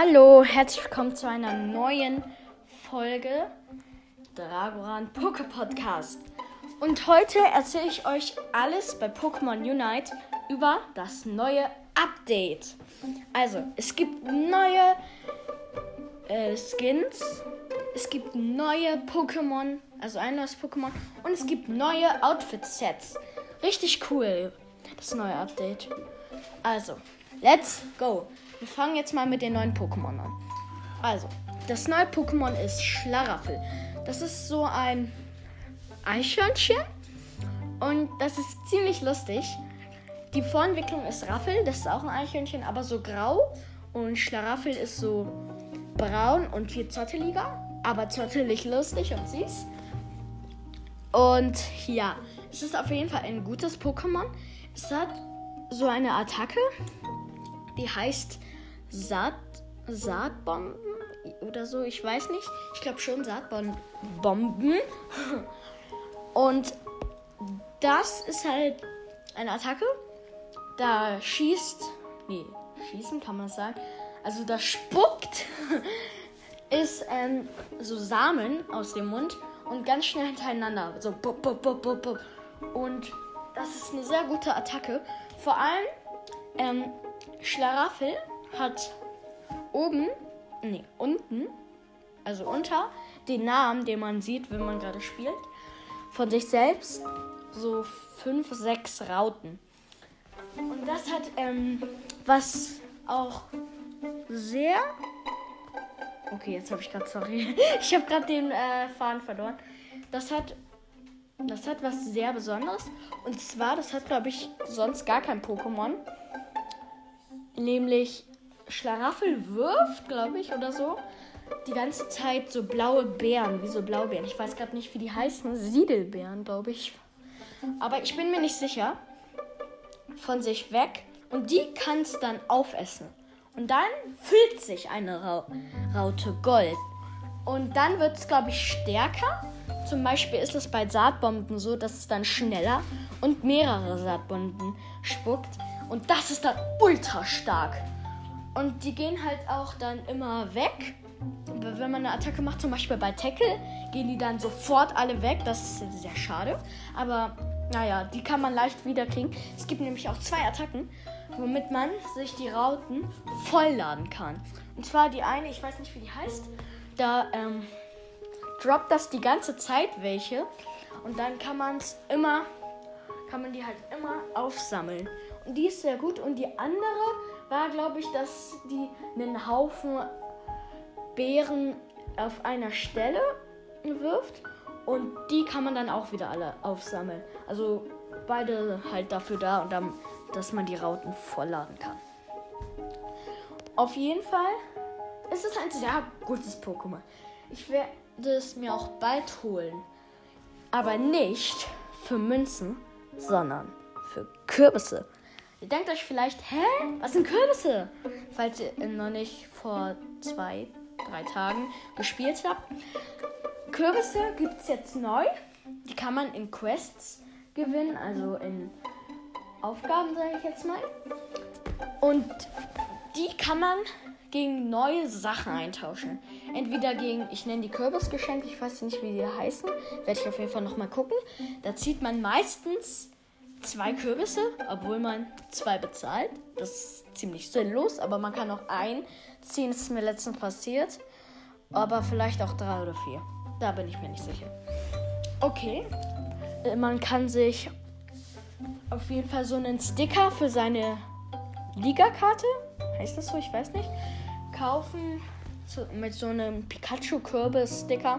Hallo, herzlich willkommen zu einer neuen Folge Dragoran Poke Podcast. Und heute erzähle ich euch alles bei Pokémon Unite über das neue Update. Also, es gibt neue äh, Skins, es gibt neue Pokémon, also ein neues Pokémon und es gibt neue Outfit-Sets. Richtig cool, das neue Update. Also, let's go. Wir fangen jetzt mal mit den neuen Pokémon an. Also, das neue Pokémon ist Schlaraffel. Das ist so ein Eichhörnchen und das ist ziemlich lustig. Die Vorentwicklung ist Raffel, das ist auch ein Eichhörnchen, aber so grau. Und Schlaraffel ist so braun und viel zotteliger, aber zottelig lustig und süß. Und ja, es ist auf jeden Fall ein gutes Pokémon. Es hat so eine Attacke, die heißt Saat, Saatbomben oder so, ich weiß nicht. Ich glaube schon Saatbomben. Und das ist halt eine Attacke. Da schießt, nee, schießen kann man sagen. Also da spuckt ist ähm, so Samen aus dem Mund und ganz schnell hintereinander. So bup, bup, bup, bup, bup. Und das ist eine sehr gute Attacke. Vor allem ähm, Schlaraffel hat oben, nee, unten, also unter den Namen, den man sieht, wenn man gerade spielt, von sich selbst so fünf, sechs Rauten. Und das hat ähm, was auch sehr. Okay, jetzt habe ich gerade, sorry. Ich habe gerade den äh, Faden verloren. Das hat, das hat was sehr Besonderes. Und zwar, das hat, glaube ich, sonst gar kein Pokémon. Nämlich Schlaraffel wirft, glaube ich, oder so, die ganze Zeit so blaue Beeren, wie so Blaubeeren. Ich weiß gerade nicht, wie die heißen. Siedelbeeren, glaube ich. Aber ich bin mir nicht sicher. Von sich weg. Und die kann es dann aufessen. Und dann füllt sich eine Ra Raute Gold. Und dann wird es, glaube ich, stärker. Zum Beispiel ist es bei Saatbomben so, dass es dann schneller und mehrere Saatbomben spuckt. Und das ist dann ultra stark. Und die gehen halt auch dann immer weg. Wenn man eine Attacke macht, zum Beispiel bei Tackle, gehen die dann sofort alle weg. Das ist sehr schade. Aber naja, die kann man leicht wieder kriegen. Es gibt nämlich auch zwei Attacken, womit man sich die Rauten vollladen kann. Und zwar die eine, ich weiß nicht, wie die heißt. Da ähm, droppt das die ganze Zeit welche. Und dann kann man es immer, kann man die halt immer aufsammeln. Und die ist sehr gut. Und die andere war, glaube ich, dass die einen Haufen Beeren auf einer Stelle wirft. Und die kann man dann auch wieder alle aufsammeln. Also beide halt dafür da und dann, dass man die Rauten vollladen kann. Auf jeden Fall ist es ein sehr gutes Pokémon. Ich werde es mir auch bald holen. Aber nicht für Münzen, sondern für Kürbisse. Ihr denkt euch vielleicht, hä? Was sind Kürbisse? Falls ihr noch nicht vor zwei, drei Tagen gespielt habt. Kürbisse gibt es jetzt neu. Die kann man in Quests gewinnen, also in Aufgaben, sage ich jetzt mal. Und die kann man gegen neue Sachen eintauschen. Entweder gegen, ich nenne die Kürbisgeschenke, ich weiß nicht, wie die heißen, werde ich auf jeden Fall nochmal gucken. Da zieht man meistens zwei Kürbisse, obwohl man zwei bezahlt. Das ist ziemlich sinnlos, aber man kann auch ein ziehen. Das ist mir letztens passiert. Aber vielleicht auch drei oder vier. Da bin ich mir nicht sicher. Okay. Äh, man kann sich auf jeden Fall so einen Sticker für seine Liga-Karte, heißt das so, ich weiß nicht, kaufen so, mit so einem Pikachu-Kürbis-Sticker.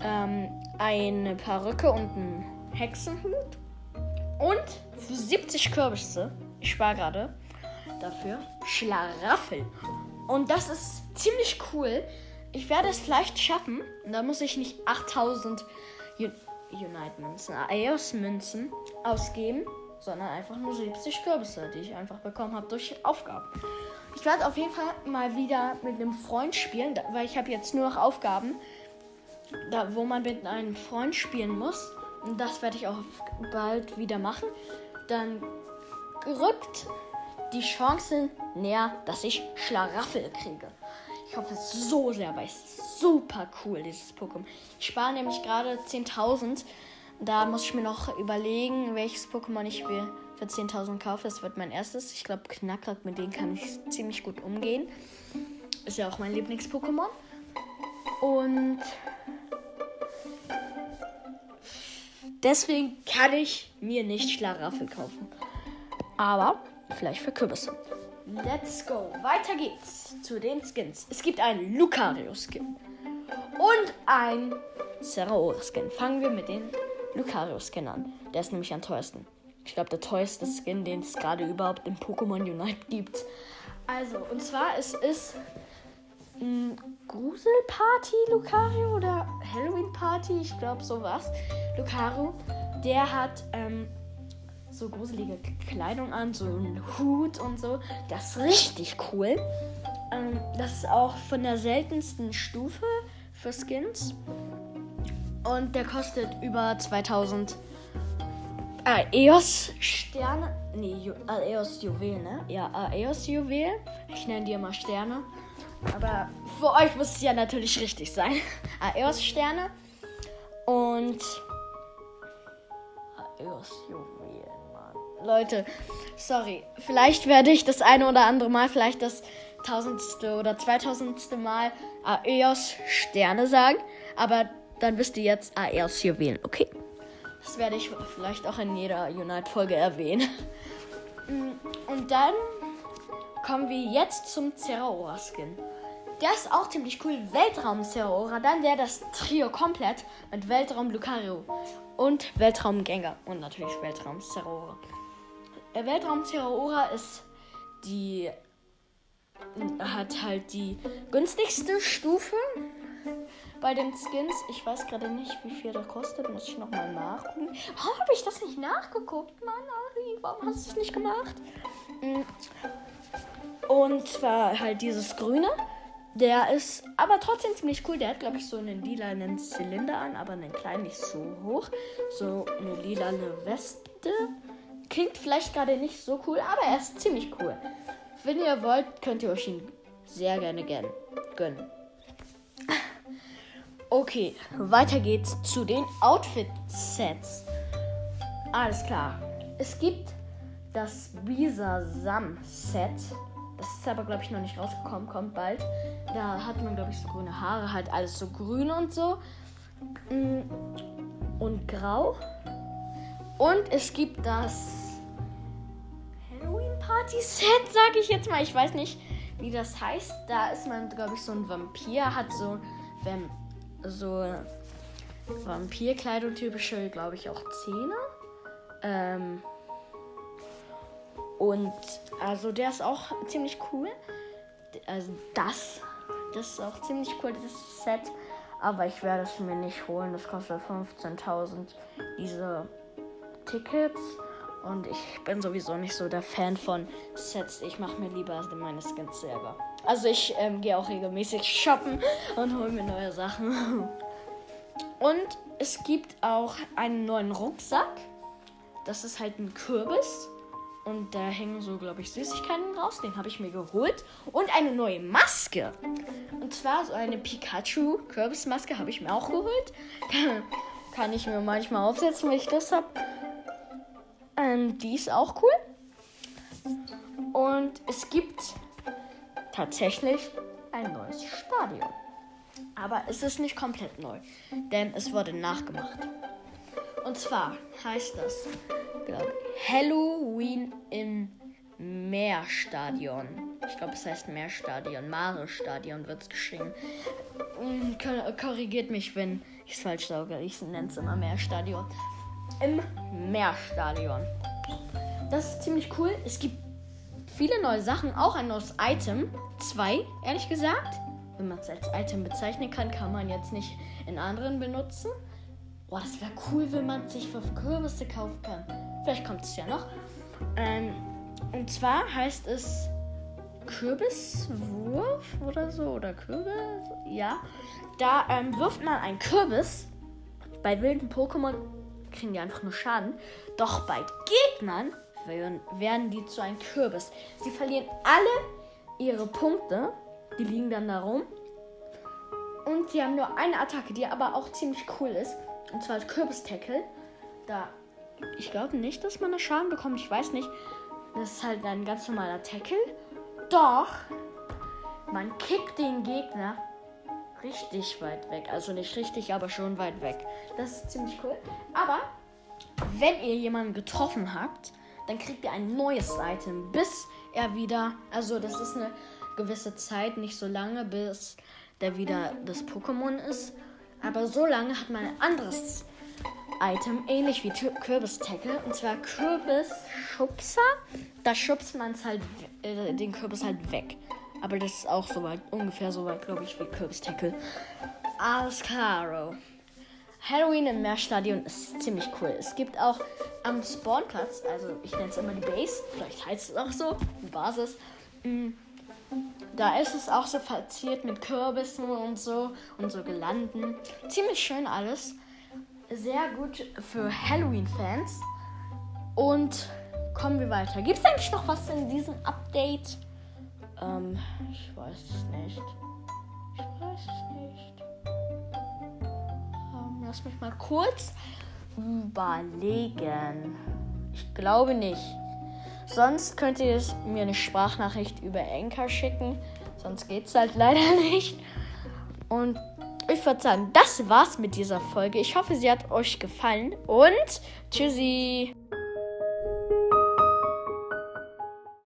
Ähm, eine Perücke und einen Hexenhut und für 70 Kürbisse, ich spare gerade dafür, Schlaraffel. Und das ist ziemlich cool. Ich werde es vielleicht schaffen. Da muss ich nicht 8000 Unite-Münzen, Eos-Münzen ausgeben, sondern einfach nur 70 Kürbisse, die ich einfach bekommen habe durch Aufgaben. Ich werde auf jeden Fall mal wieder mit einem Freund spielen, weil ich habe jetzt nur noch Aufgaben, da, wo man mit einem Freund spielen muss. Das werde ich auch bald wieder machen. Dann rückt die Chancen näher, dass ich Schlaraffel kriege. Ich hoffe so sehr, weil es super cool, dieses Pokémon. Ich spare nämlich gerade 10.000. Da muss ich mir noch überlegen, welches Pokémon ich will für 10.000 kaufe. Das wird mein erstes. Ich glaube, Knackrack, mit denen kann ich ziemlich gut umgehen. Ist ja auch mein Lieblings-Pokémon. Und deswegen kann ich mir nicht Schlaraffel kaufen. Aber vielleicht für Kürbisse. Let's go. Weiter geht's zu den Skins. Es gibt einen Lucario-Skin und ein Zeraora-Skin. Fangen wir mit dem Lucario-Skin an. Der ist nämlich am teuersten. Ich glaube, der teuerste Skin, den es gerade überhaupt im Pokémon Unite gibt. Also, und zwar es ist ein Gruselparty Lucario oder Halloween Party, ich glaube sowas. Lucario, der hat ähm, so gruselige Kleidung an, so einen Hut und so. Das ist richtig cool. Ähm, das ist auch von der seltensten Stufe für Skins. Und der kostet über 2000 Aeos Sterne. Nee, Ju Aeos Juwel, ne? Ja, Aeos Juwel. Ich nenne die immer Sterne. Aber für euch muss es ja natürlich richtig sein. Aeos Sterne. Und Aeos Juwel. Leute, sorry. Vielleicht werde ich das eine oder andere Mal, vielleicht das tausendste oder zweitausendste Mal Aeos Sterne sagen. Aber dann wisst ihr jetzt Aeos Juwelen, okay? Das werde ich vielleicht auch in jeder Unite-Folge erwähnen. Und dann kommen wir jetzt zum Zeraora-Skin. Der ist auch ziemlich cool. Weltraum Zeraora. Dann der das Trio komplett mit Weltraum Lucario und Weltraum Gengar. Und natürlich Weltraum Zeraora. Der Weltraum Zeraora ist die hat halt die günstigste Stufe bei den Skins. Ich weiß gerade nicht, wie viel der kostet. Muss ich nochmal nachgucken. Warum habe ich das nicht nachgeguckt? Mann, Ari, warum hast du es nicht gemacht? Und zwar halt dieses grüne. Der ist aber trotzdem ziemlich cool. Der hat, glaube ich, so einen lilanen Zylinder an, aber einen kleinen nicht so hoch. So eine lilane Weste. Klingt vielleicht gerade nicht so cool, aber er ist ziemlich cool. Wenn ihr wollt, könnt ihr euch ihn sehr gerne gönnen. Okay, weiter geht's zu den Outfit-Sets. Alles klar. Es gibt das Bisa-Sam-Set. Das ist aber, glaube ich, noch nicht rausgekommen. Kommt bald. Da hat man, glaube ich, so grüne Haare. Halt alles so grün und so. Mm, und grau. Und es gibt das Halloween-Party-Set, sage ich jetzt mal. Ich weiß nicht, wie das heißt. Da ist man, glaube ich, so ein Vampir. Hat so, wenn, so Vampirkleidung typische, glaube ich, auch Zähne. Ähm, und also der ist auch ziemlich cool. Also das, das ist auch ziemlich cool, dieses Set. Aber ich werde es mir nicht holen. Das kostet 15.000 diese Tickets. Und ich bin sowieso nicht so der Fan von Sets. Ich mache mir lieber meine Skins selber. Also ich ähm, gehe auch regelmäßig shoppen und hole mir neue Sachen. Und es gibt auch einen neuen Rucksack. Das ist halt ein Kürbis. Und da hängen so, glaube ich, Süßigkeiten raus. Den habe ich mir geholt. Und eine neue Maske. Und zwar so eine Pikachu-Kürbismaske habe ich mir auch geholt. Kann ich mir manchmal aufsetzen, wenn ich das habe. Ähm, die ist auch cool. Und es gibt tatsächlich ein neues Stadion. Aber es ist nicht komplett neu, denn es wurde nachgemacht. Und zwar heißt das, glaube Halloween im Meerstadion. Ich glaube, es heißt Meerstadion. Mare-Stadion wird es geschrieben. Hm, korrigiert mich, wenn ich es falsch sage. Ich nenne es immer Meerstadion im Meerstadion. Das ist ziemlich cool. Es gibt viele neue Sachen, auch ein neues Item. Zwei, ehrlich gesagt. Wenn man es als Item bezeichnen kann, kann man jetzt nicht in anderen benutzen. Boah, das wäre cool, wenn man sich für Kürbisse kaufen kann. Vielleicht kommt es ja noch. Ähm, und zwar heißt es Kürbiswurf oder so. Oder Kürbis. Ja. Da ähm, wirft man einen Kürbis. Bei wilden Pokémon kriegen die einfach nur Schaden. Doch bei Gegnern werden die zu einem Kürbis. Sie verlieren alle ihre Punkte. Die liegen dann da rum. Und sie haben nur eine Attacke, die aber auch ziemlich cool ist. Und zwar Kürbis-Tackle. Da. Ich glaube nicht, dass man da Schaden bekommt. Ich weiß nicht. Das ist halt ein ganz normaler Tackle. Doch. Man kickt den Gegner richtig weit weg. Also nicht richtig, aber schon weit weg. Das ist ziemlich cool. Aber wenn ihr jemanden getroffen habt, dann kriegt ihr ein neues Item, bis er wieder. Also das ist eine gewisse Zeit, nicht so lange, bis der wieder das Pokémon ist. Aber so lange hat man ein anderes Item, ähnlich wie Kürbis-Tackle. Und zwar Kürbis-Schubser. Da schubst man halt, äh, den Kürbis halt weg. Aber das ist auch so weit, ungefähr so weit, glaube ich, wie Kürbis-Tackle. Alles klaro. Halloween im Meerstadion ist ziemlich cool. Es gibt auch am Spawnplatz, also ich nenne es immer die Base, vielleicht heißt es auch so, die Basis. Mm, da ist es auch so verziert mit Kürbissen und so und so gelanden. Ziemlich schön alles. Sehr gut für Halloween-Fans. Und kommen wir weiter. Gibt es eigentlich noch was in diesem Update? Ähm, ich weiß es nicht. Ich weiß es nicht. Ähm, lass mich mal kurz überlegen. Ich glaube nicht. Sonst könnt ihr mir eine Sprachnachricht über Anchor schicken. Sonst geht es halt leider nicht. Und ich würde sagen, das war's mit dieser Folge. Ich hoffe, sie hat euch gefallen. Und tschüssi.